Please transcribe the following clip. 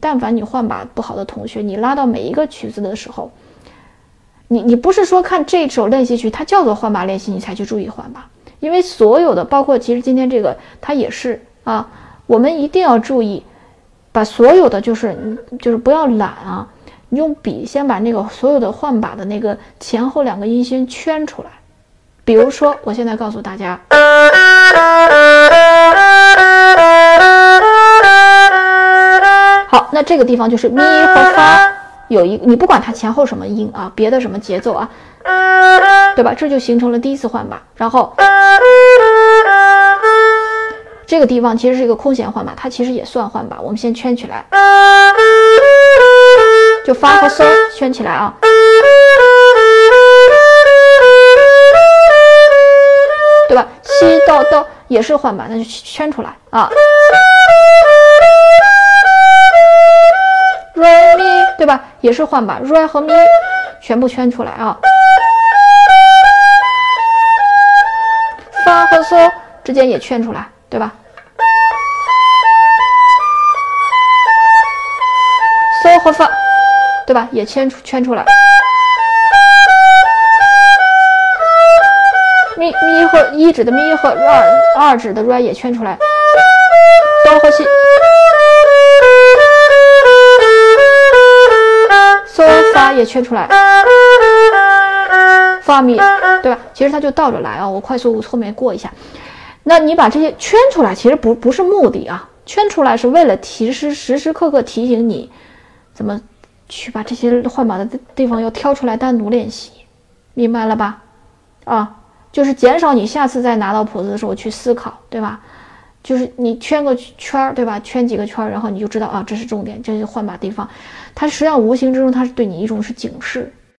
但凡你换把不好的同学，你拉到每一个曲子的时候，你你不是说看这首练习曲它叫做换把练习，你才去注意换把，因为所有的包括其实今天这个它也是啊，我们一定要注意，把所有的就是就是不要懒啊，你用笔先把那个所有的换把的那个前后两个音先圈出来，比如说我现在告诉大家。那这个地方就是咪和发有一，你不管它前后什么音啊，别的什么节奏啊，对吧？这就形成了第一次换把。然后这个地方其实是一个空弦换把，它其实也算换把。我们先圈起来，就发和嗦圈起来啊，对吧？西到到也是换把，那就圈出来啊。也是换把，瑞和咪全部圈出来啊。发和嗦之间也圈出来，对吧？嗦和发，对吧？也圈出圈出来。咪咪和一指的咪和二二指的瑞也圈出来。哆和西。也圈出来，发咪，对吧？其实它就倒着来啊。我快速后面过一下。那你把这些圈出来，其实不不是目的啊。圈出来是为了提示，时时刻刻提醒你，怎么去把这些换把的地方要挑出来单独练习，明白了吧？啊，就是减少你下次再拿到谱子的时候去思考，对吧？就是你圈个圈儿，对吧？圈几个圈儿，然后你就知道啊，这是重点，这就换把地方。它实际上无形之中，它是对你一种是警示，